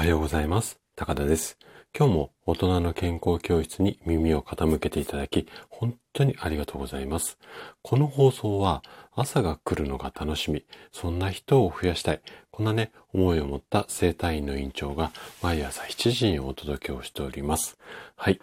はようございます。高田です。今日も大人の健康教室に耳を傾けていただき、本当にありがとうございます。この放送は朝が来るのが楽しみ、そんな人を増やしたい、こんなね、思いを持った生体院の院長が毎朝7時にお届けをしております。はい。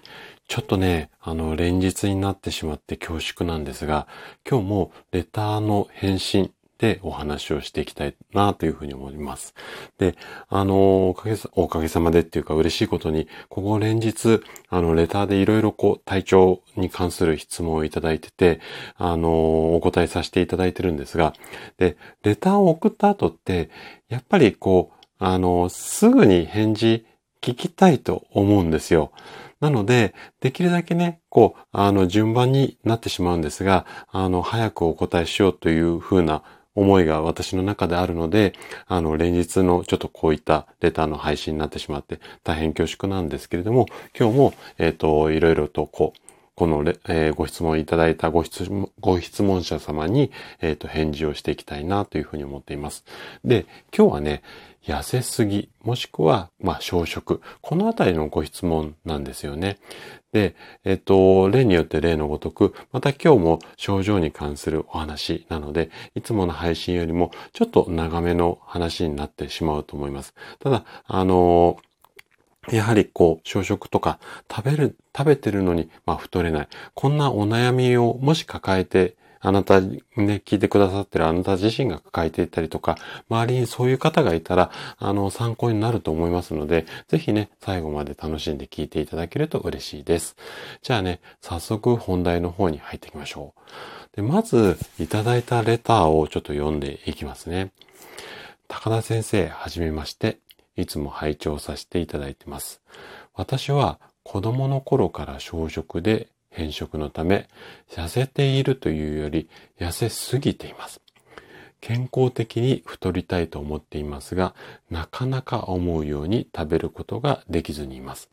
ちょっとね、あの、連日になってしまって恐縮なんですが、今日もレターの返信でお話をしていきたいなというふうに思います。で、あの、おかげさ、おかげさまでっていうか嬉しいことに、ここ連日、あの、レターでいろいろこう、体調に関する質問をいただいてて、あの、お答えさせていただいてるんですが、で、レターを送った後って、やっぱりこう、あの、すぐに返事聞きたいと思うんですよ。なので、できるだけね、こう、あの、順番になってしまうんですが、あの、早くお答えしようというふうな思いが私の中であるので、あの、連日のちょっとこういったレターの配信になってしまって大変恐縮なんですけれども、今日も、えっ、と、いろいろとこう、このレ、えーご質問いただいたご質問、ご質問者様に、えっ、と、返事をしていきたいなというふうに思っています。で、今日はね、痩せすぎ、もしくは、まあ、小食。このあたりのご質問なんですよね。で、えっと、例によって例のごとく、また今日も症状に関するお話なので、いつもの配信よりもちょっと長めの話になってしまうと思います。ただ、あのやはりこう、小食とか食べる、食べてるのに、まあ太れない。こんなお悩みをもし抱えて、あなたね、聞いてくださってるあなた自身が抱えていたりとか、周りにそういう方がいたら、あの、参考になると思いますので、ぜひね、最後まで楽しんで聞いていただけると嬉しいです。じゃあね、早速本題の方に入っていきましょう。で、まず、いただいたレターをちょっと読んでいきますね。高田先生、はじめまして。いつも拝聴させていただいてます。私は子供の頃から小食で変色のため、痩せているというより痩せすぎています。健康的に太りたいと思っていますが、なかなか思うように食べることができずにいます。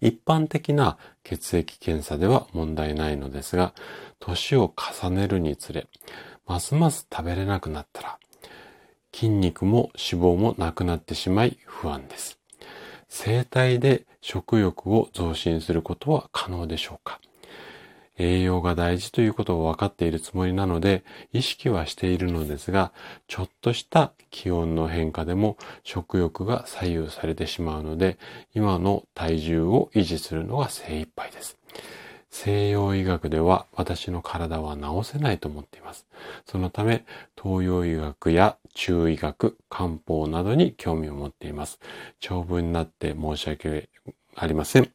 一般的な血液検査では問題ないのですが、年を重ねるにつれ、ますます食べれなくなったら、筋肉も脂肪もなくなってしまい不安です。生体で食欲を増進することは可能でしょうか？栄養が大事ということを分かっているつもりなので意識はしているのですが、ちょっとした気温の変化でも食欲が左右されてしまうので、今の体重を維持するのが精一杯です。西洋医学では私の体は治せないと思っています。そのため、東洋医学や中医学、漢方などに興味を持っています。長文になって申し訳ありません。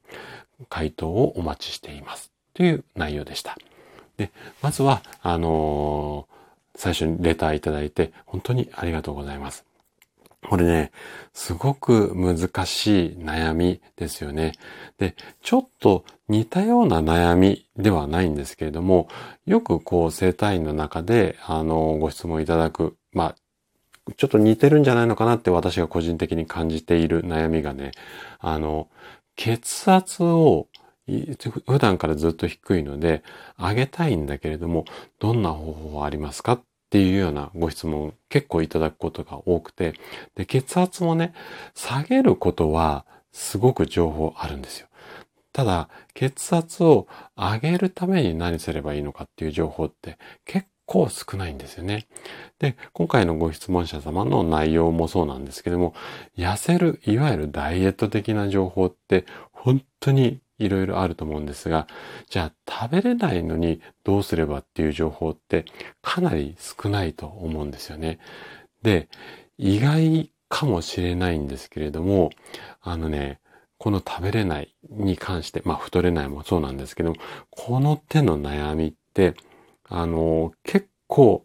回答をお待ちしています。という内容でした。で、まずは、あのー最初にレターいただいて、本当にありがとうございます。これね、すごく難しい悩みですよね。で、ちょっと似たような悩みではないんですけれども、よくこう生体院の中で、あの、ご質問いただく、まあ、ちょっと似てるんじゃないのかなって私が個人的に感じている悩みがね、あの、血圧を普段からずっと低いので、上げたいんだけれども、どんな方法はありますか？っっていうようなご質問結構いただくことが多くて、で、血圧もね、下げることはすごく情報あるんですよ。ただ、血圧を上げるために何すればいいのかっていう情報って結構少ないんですよね。で、今回のご質問者様の内容もそうなんですけども、痩せる、いわゆるダイエット的な情報って本当にいろいろあると思うんですが、じゃあ食べれないのにどうすればっていう情報ってかなり少ないと思うんですよね。で、意外かもしれないんですけれども、あのね、この食べれないに関して、まあ太れないもそうなんですけども、この手の悩みって、あの、結構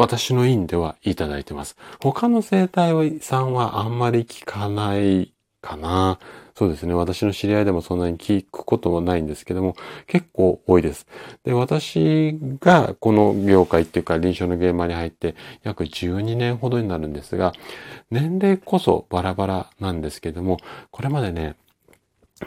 私の院ではいただいてます。他の生態さんはあんまり聞かないかな。そうですね。私の知り合いでもそんなに聞くこともないんですけども、結構多いです。で、私がこの業界っていうか臨床の現場に入って約12年ほどになるんですが、年齢こそバラバラなんですけども、これまでね、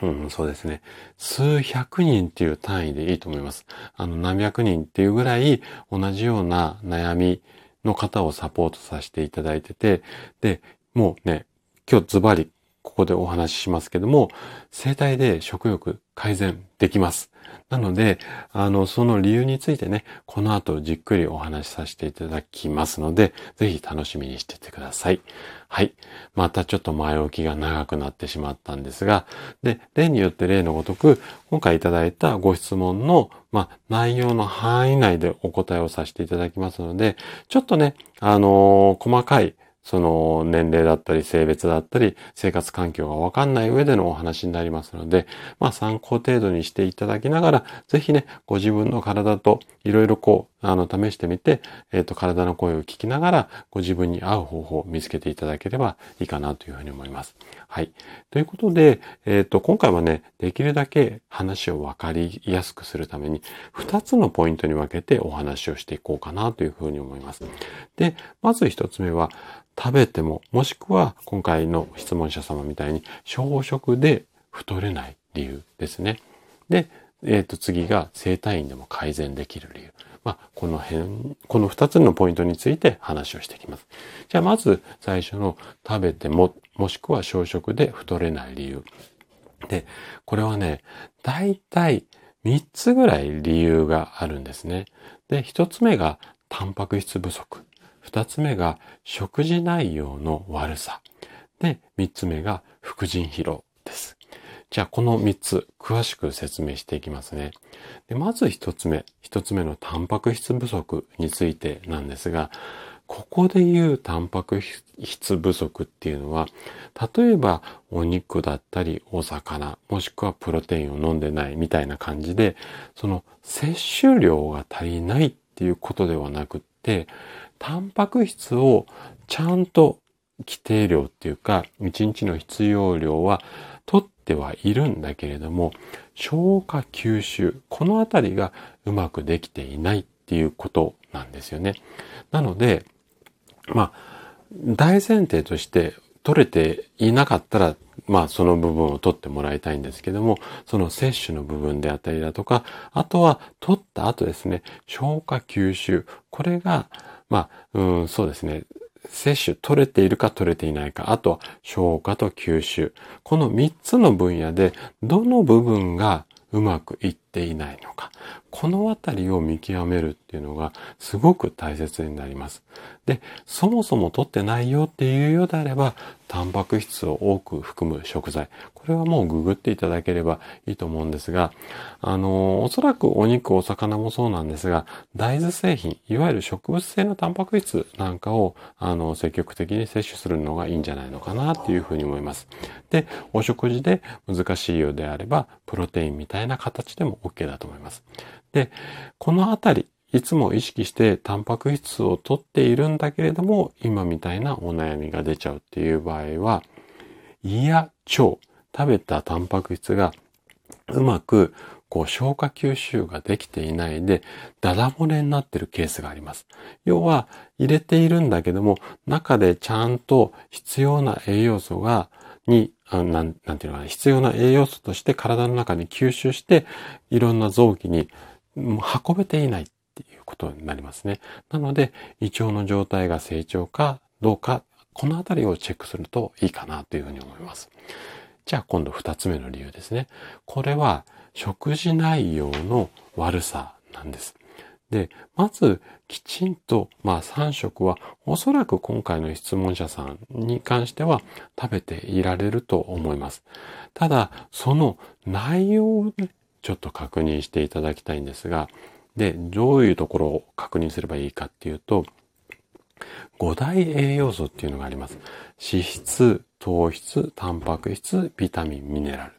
うん、そうですね。数百人っていう単位でいいと思います。あの、何百人っていうぐらい同じような悩みの方をサポートさせていただいてて、で、もうね、今日ズバリここでお話ししますけども、生体で食欲改善できます。なので、あの、その理由についてね、この後じっくりお話しさせていただきますので、ぜひ楽しみにしててください。はい。またちょっと前置きが長くなってしまったんですが、で、例によって例のごとく、今回いただいたご質問の、まあ、内容の範囲内でお答えをさせていただきますので、ちょっとね、あのー、細かいその年齢だったり性別だったり生活環境がわかんない上でのお話になりますので、まあ参考程度にしていただきながら、ぜひね、ご自分の体といろいろこう、あの、試してみて、えっ、ー、と、体の声を聞きながら、ご自分に合う方法を見つけていただければいいかなというふうに思います。はい。ということで、えっ、ー、と、今回はね、できるだけ話をわかりやすくするために、2つのポイントに分けてお話をしていこうかなというふうに思います。で、まず1つ目は、食べても、もしくは今回の質問者様みたいに小食で太れない理由ですね。で、えっ、ー、と次が生体院でも改善できる理由。まあ、この辺、この二つのポイントについて話をしていきます。じゃあまず最初の食べても、もしくは小食で太れない理由。で、これはね、だいたい3つぐらい理由があるんですね。で、1つ目がタンパク質不足。二つ目が食事内容の悪さ。で、三つ目が副腎疲労です。じゃあこの三つ詳しく説明していきますね。でまず一つ目、一つ目のタンパク質不足についてなんですが、ここで言うタンパク質不足っていうのは、例えばお肉だったりお魚、もしくはプロテインを飲んでないみたいな感じで、その摂取量が足りないっていうことではなくって、タンパク質をちゃんと規定量っていうか、1日の必要量は取ってはいるんだけれども、消化吸収、このあたりがうまくできていないっていうことなんですよね。なので、まあ、大前提として取れていなかったら、まあその部分を取ってもらいたいんですけども、その摂取の部分であったりだとか、あとは取った後ですね、消化吸収、これがまあ、うん、そうですね。摂取取れているか取れていないか、あとは消化と吸収。この3つの分野でどの部分がうまくいっていないのか。このあたりを見極めるっていうのがすごく大切になります。で、そもそも取ってないよっていうようであれば、タンパク質を多く含む食材。これはもうググっていただければいいと思うんですが、あの、おそらくお肉、お魚もそうなんですが、大豆製品、いわゆる植物性のタンパク質なんかを、あの、積極的に摂取するのがいいんじゃないのかなっていうふうに思います。で、お食事で難しいようであれば、プロテインみたいな形でも OK だと思います。で、このあたり、いつも意識してタンパク質を取っているんだけれども、今みたいなお悩みが出ちゃうっていう場合は、胃や腸、食べたタンパク質がうまくこう消化吸収ができていないで、ダダ漏れになってるケースがあります。要は、入れているんだけども、中でちゃんと必要な栄養素が、に、なん、なんていうのかな、必要な栄養素として体の中に吸収して、いろんな臓器に運べていないっていうことになりますね。なので、胃腸の状態が成長かどうか、このあたりをチェックするといいかなというふうに思います。じゃあ今度二つ目の理由ですね。これは食事内容の悪さなんです。で、まずきちんと、まあ3食はおそらく今回の質問者さんに関しては食べていられると思います。ただ、その内容をね、ちょっと確認していただきたいんですが、で、どういうところを確認すればいいかっていうと、5大栄養素っていうのがあります。脂質、糖質、タンパク質、ビタミン、ミネラル。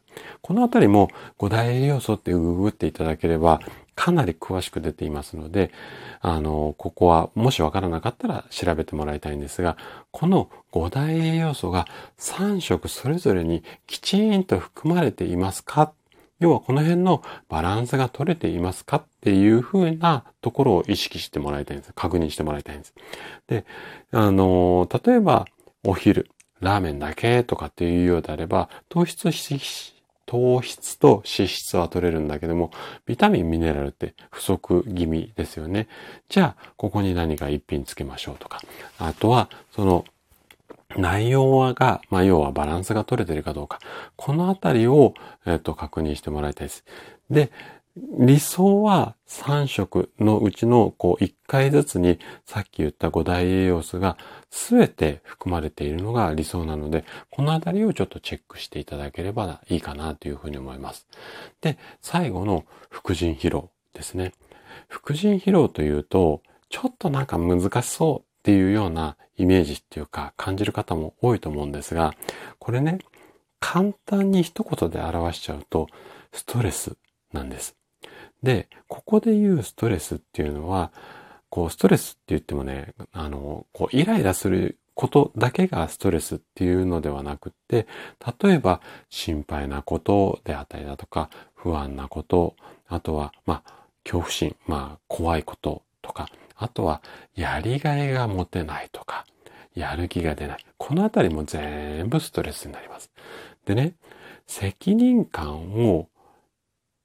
このあたりも5大栄養素ってググっていただければかなり詳しく出ていますので、あの、ここはもしわからなかったら調べてもらいたいんですが、この5大栄養素が3食それぞれにきちんと含まれていますか？要はこの辺のバランスが取れていますかっていうふうなところを意識してもらいたいんです。確認してもらいたいんです。で、あの、例えばお昼、ラーメンだけとかっていうようであれば、糖質、糖質と脂質は取れるんだけども、ビタミン、ミネラルって不足気味ですよね。じゃあ、ここに何か一品つけましょうとか。あとは、その、内容が、まあ、要はバランスが取れているかどうか。このあたりを、えっと、確認してもらいたいです。で、理想は3食のうちのこう1回ずつにさっき言った5大栄養素が全て含まれているのが理想なので、このあたりをちょっとチェックしていただければいいかなというふうに思います。で、最後の副腎疲労ですね。副腎疲労というと、ちょっとなんか難しそうっていうようなイメージっていうか感じる方も多いと思うんですが、これね、簡単に一言で表しちゃうと、ストレスなんです。で、ここで言うストレスっていうのは、こう、ストレスって言ってもね、あの、こう、イライラすることだけがストレスっていうのではなくって、例えば心配なことであったりだとか、不安なこと、あとは、まあ、恐怖心、まあ、怖いこととか、あとは、やりがいが持てないとか、やる気が出ない。このあたりも全部ストレスになります。でね、責任感を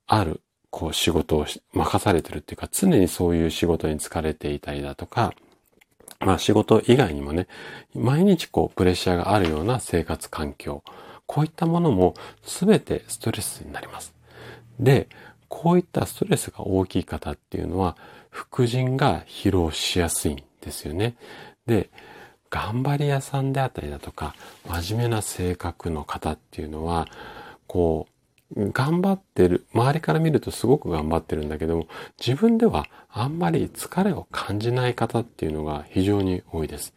あるこう仕事を任されてるっていうか、常にそういう仕事に疲れていたりだとか、まあ仕事以外にもね、毎日こうプレッシャーがあるような生活環境、こういったものも全てストレスになります。で、こういったストレスが大きい方っていうのは、副腎が疲労しやすいんですよね。で、頑張り屋さんであったりだとか、真面目な性格の方っていうのは、こう、頑張ってる、周りから見るとすごく頑張ってるんだけども、自分ではあんまり疲れを感じない方っていうのが非常に多いです。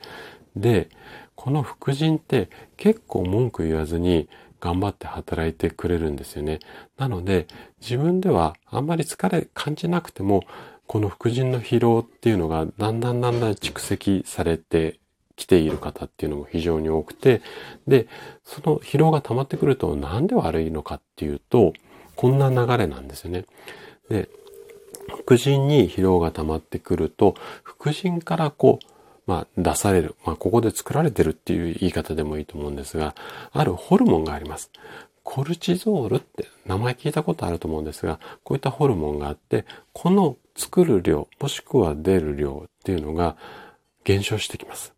で、この副腎って結構文句言わずに頑張って働いてくれるんですよね。なので、自分ではあんまり疲れ感じなくても、この副腎の疲労っていうのがだんだんだんだん蓄積されて来ている方っていうのも非常に多くて、で、その疲労が溜まってくるとなんで悪いのかっていうと、こんな流れなんですよね。で、副腎に疲労が溜まってくると、副腎からこう、まあ、出される。まあ、ここで作られてるっていう言い方でもいいと思うんですが、あるホルモンがあります。コルチゾールって名前聞いたことあると思うんですが、こういったホルモンがあって、この作る量、もしくは出る量っていうのが減少してきます。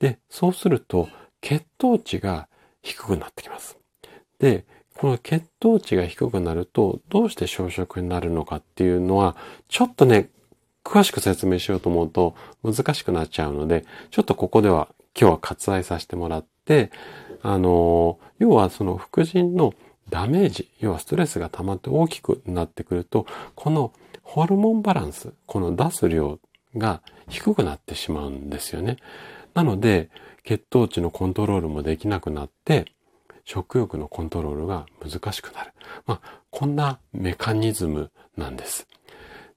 で、そうすると血糖値が低くなってきます。で、この血糖値が低くなるとどうして小食になるのかっていうのはちょっとね、詳しく説明しようと思うと難しくなっちゃうので、ちょっとここでは今日は割愛させてもらって、あの、要はその副腎のダメージ、要はストレスが溜まって大きくなってくると、このホルモンバランス、この出す量が低くなってしまうんですよね。なので、血糖値のコントロールもできなくなって、食欲のコントロールが難しくなる。まあ、こんなメカニズムなんです。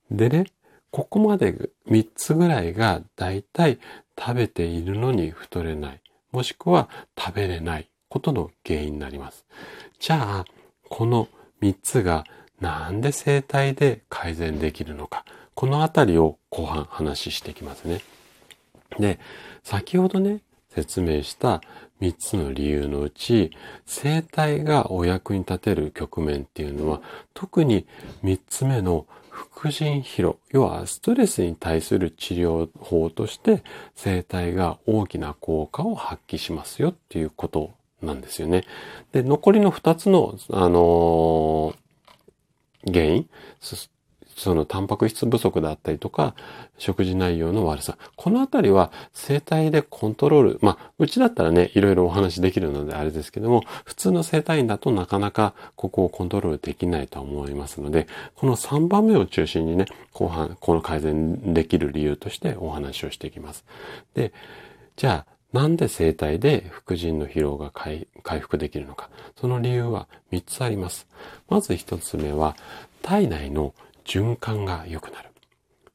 でね、ここまで3つぐらいがだいたい食べているのに太れない。もしくは食べれないことの原因になります。じゃあ、この3つがなんで生体で改善できるのか。このあたりを後半話していきますね。で、先ほどね、説明した3つの理由のうち、生体がお役に立てる局面っていうのは、特に3つ目の副腎疲労、要はストレスに対する治療法として生体が大きな効果を発揮しますよっていうことなんですよね。で、残りの2つの、あのー、原因、そのタンパク質不足だったりとか、食事内容の悪さ。このあたりは生体でコントロール。まあ、うちだったらね、いろいろお話できるのであれですけども、普通の生体院だとなかなかここをコントロールできないと思いますので、この3番目を中心にね、後半、この改善できる理由としてお話をしていきます。で、じゃあ、なんで生体で副腎の疲労が回復できるのか。その理由は3つあります。まず1つ目は、体内の循環が良くなる。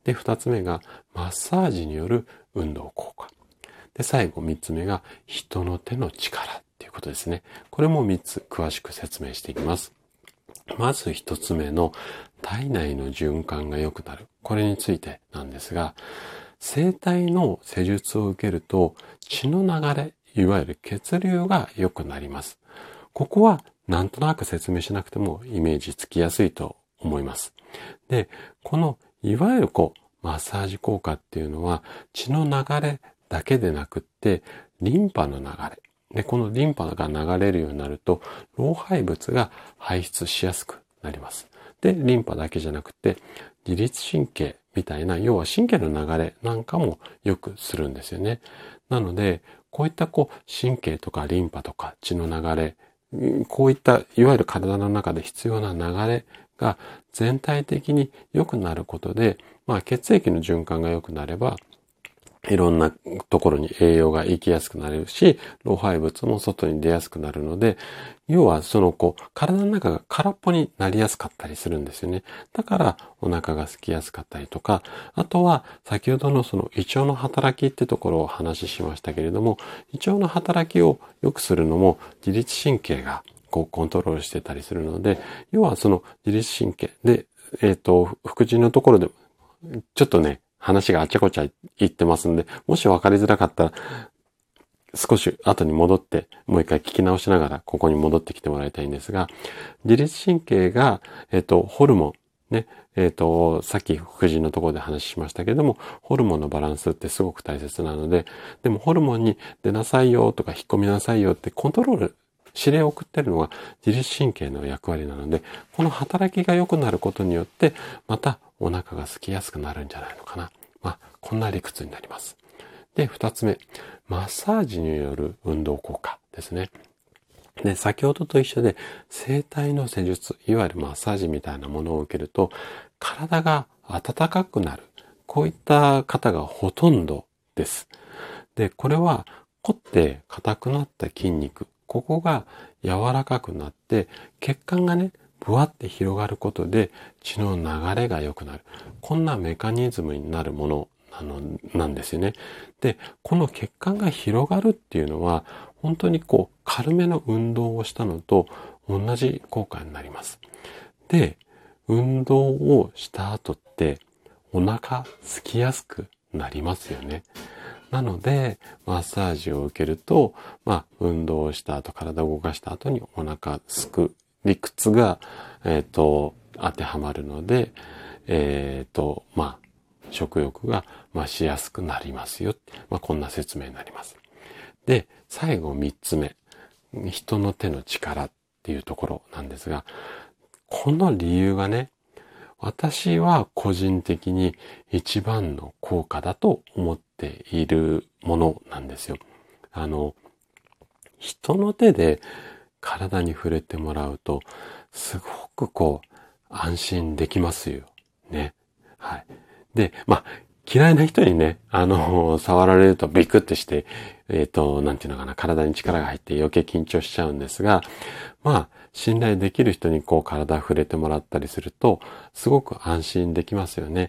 で、二つ目がマッサージによる運動効果。で、最後三つ目が人の手の力っていうことですね。これも三つ詳しく説明していきます。まず一つ目の体内の循環が良くなる。これについてなんですが、生体の施術を受けると血の流れ、いわゆる血流が良くなります。ここはなんとなく説明しなくてもイメージつきやすいと思います。で、このいわゆるこう、マッサージ効果っていうのは血の流れだけでなくってリンパの流れ。で、このリンパが流れるようになると、老廃物が排出しやすくなります。で、リンパだけじゃなくて、自律神経みたいな、要は神経の流れなんかもよくするんですよね。なので、こういったこう、神経とかリンパとか血の流れ、こういったいわゆる体の中で必要な流れが全体的に良くなることで、まあ血液の循環が良くなれば、いろんなところに栄養が行きやすくなるし、老廃物も外に出やすくなるので、要はそのこう、体の中が空っぽになりやすかったりするんですよね。だからお腹が空きやすかったりとか、あとは先ほどのその胃腸の働きってところをお話ししましたけれども、胃腸の働きを良くするのも自律神経がこうコントロールしてたりするので、要はその自律神経で、えっ、ー、と、腹筋のところで、ちょっとね、話があちゃこちゃ言ってますんで、もし分かりづらかったら、少し後に戻って、もう一回聞き直しながら、ここに戻ってきてもらいたいんですが、自律神経が、えっ、と、ホルモン、ね、えっ、と、さっき副腎のところで話しましたけども、ホルモンのバランスってすごく大切なので、でもホルモンに出なさいよとか引っ込みなさいよってコントロール指令を送ってるのが自律神経の役割なので、この働きが良くなることによって、またお腹が空きやすくなるんじゃないのかな。まあ、こんな理屈になります。で、二つ目、マッサージによる運動効果ですね。で、先ほどと一緒で、生体の施術、いわゆるマッサージみたいなものを受けると、体が温かくなる。こういった方がほとんどです。で、これは凝って硬くなった筋肉、ここが柔らかくなって、血管がね、ぶわって広がることで血の流れが良くなる。こんなメカニズムになるものなのなんですよね。で、この血管が広がるっていうのは、本当にこう、軽めの運動をしたのと同じ効果になります。で、運動をした後ってお腹空きやすくなりますよね。なので、マッサージを受けると、まあ、運動した後、体を動かした後にお腹すく理屈が、えっ、ー、と、当てはまるので、えっ、ー、と、まあ、食欲が増しやすくなりますよ。まあ、こんな説明になります。で、最後三つ目。人の手の力っていうところなんですが、この理由がね、私は個人的に一番の効果だと思っているものなんですよ。あの、人の手で体に触れてもらうと、すごくこう、安心できますよ。ね。はい。で、まあ、嫌いな人にね、あの、触られるとビクってして、えっ、ー、と、なんていうのかな、体に力が入って余計緊張しちゃうんですが、まあ、信頼できる人にこう体触れてもらったりすると、すごく安心できますよね。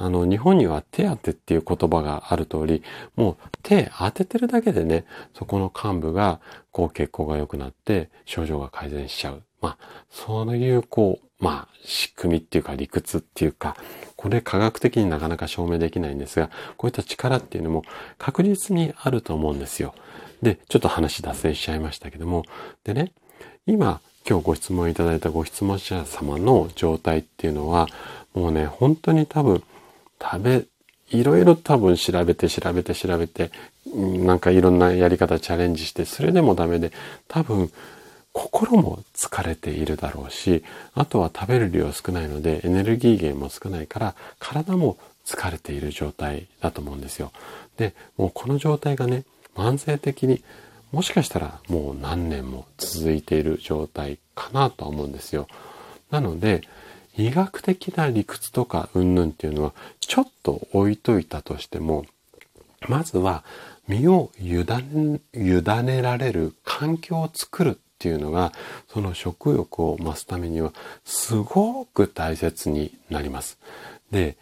あの、日本には手当てっていう言葉がある通り、もう手当ててるだけでね、そこの幹部が、こう血行が良くなって症状が改善しちゃう。まあ、そういうこう、まあ、仕組みっていうか理屈っていうか、これ科学的になかなか証明できないんですが、こういった力っていうのも確実にあると思うんですよ。で、ちょっと話脱線しちゃいましたけども、でね、今、今日ご質問いただいたご質問者様の状態っていうのは、もうね、本当に多分、食べ、いろいろ多分調べて調べて調べて、なんかいろんなやり方チャレンジして、それでもダメで、多分心も疲れているだろうし、あとは食べる量少ないのでエネルギー源も少ないから体も疲れている状態だと思うんですよ。で、もうこの状態がね、慢性的にもしかしたらもう何年も続いている状態かなと思うんですよ。なので、医学的な理屈とか云々っていうのはちょっと置いといたとしても、まずは身を委ね委ねられる環境を作るっていうのが、その食欲を増すためにはすごく大切になります。で、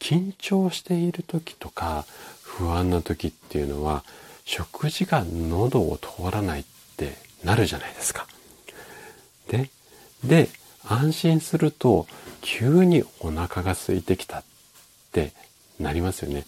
緊張している時とか不安な時っていうのは、食事が喉を通らないってなるじゃないですか。で、で、安心すると急にお腹が空いてきたってなりますよね。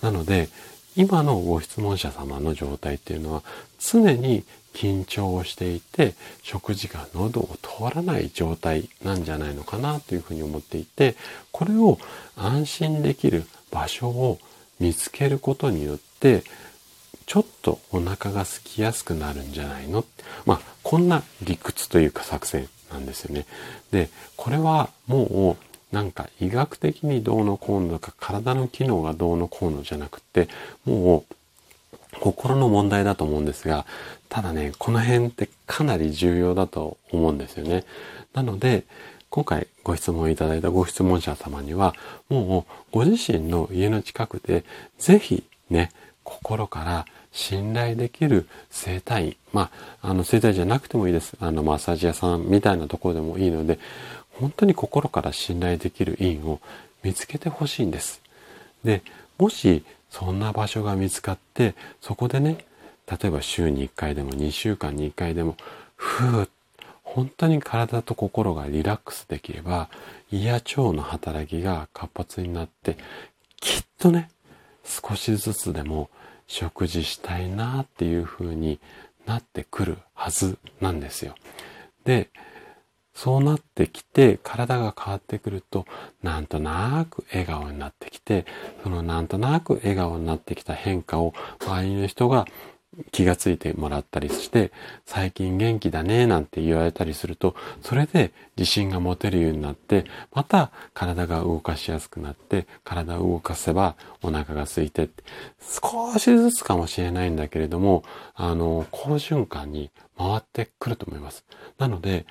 なので、今のご質問者様の状態っていうのは常に緊張をしていて食事が喉を通らない状態なんじゃないのかなというふうに思っていてこれを安心できる場所を見つけることによってちょっとお腹が空きやすくなるんじゃないの？まあ、こんな理屈というか作戦なんですよね。で、これはもうなんか医学的にどうのこうのとか体の機能がどうのこうのじゃなくて、もう心の問題だと思うんですが、ただね、この辺ってかなり重要だと思うんですよね。なので、今回ご質問いただいたご質問者様には、もうご自身の家の近くで、ぜひね、心から信頼できる整体院。まあ、あの、整体じゃなくてもいいです。あの、マッサージ屋さんみたいなところでもいいので、本当に心から信頼できる院を見つけてほしいんです。で、もしそんな場所が見つかって、そこでね、例えば週に1回でも2週間に1回でも、ふー本当に体と心がリラックスできれば、胃や腸の働きが活発になって、きっとね、少しずつでも食事したいなっていう風になってくるはずなんですよ。で、そうなってきて体が変わってくるとなんとなく笑顔になってきてそのなんとなく笑顔になってきた変化を周りの人が気がついてもらったりして、最近元気だねなんて言われたりすると、それで自信が持てるようになって、また体が動かしやすくなって、体を動かせばお腹が空いて、少しずつかもしれないんだけれども、あの、好循環に回ってくると思います。なので、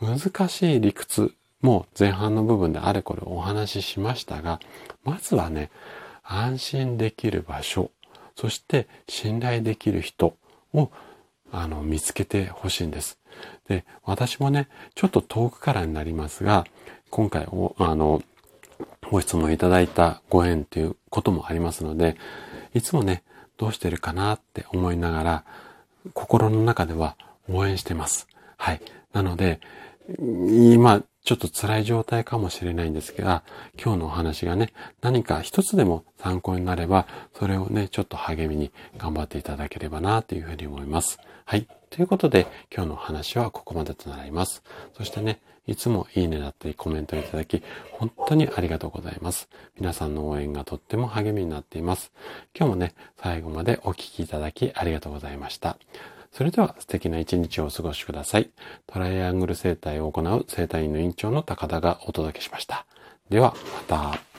難しい理屈も前半の部分であれこれお話ししましたが、まずはね、安心できる場所、そして信頼できる人をあの見つけてほしいんです。で、私もね、ちょっと遠くからになりますが、今回お、あの、ご質問いただいたご縁ということもありますので、いつもね、どうしてるかなって思いながら、心の中では応援してます。はい。なので、今、ちょっと辛い状態かもしれないんですが、今日のお話がね、何か一つでも参考になれば、それをね、ちょっと励みに頑張っていただければな、というふうに思います。はい。ということで、今日のお話はここまでとなります。そしてね、いつもいいねだったりコメントいただき、本当にありがとうございます。皆さんの応援がとっても励みになっています。今日もね、最後までお聴きいただきありがとうございました。それでは素敵な一日をお過ごしください。トライアングル生態を行う生態院の院長の高田がお届けしました。では、また。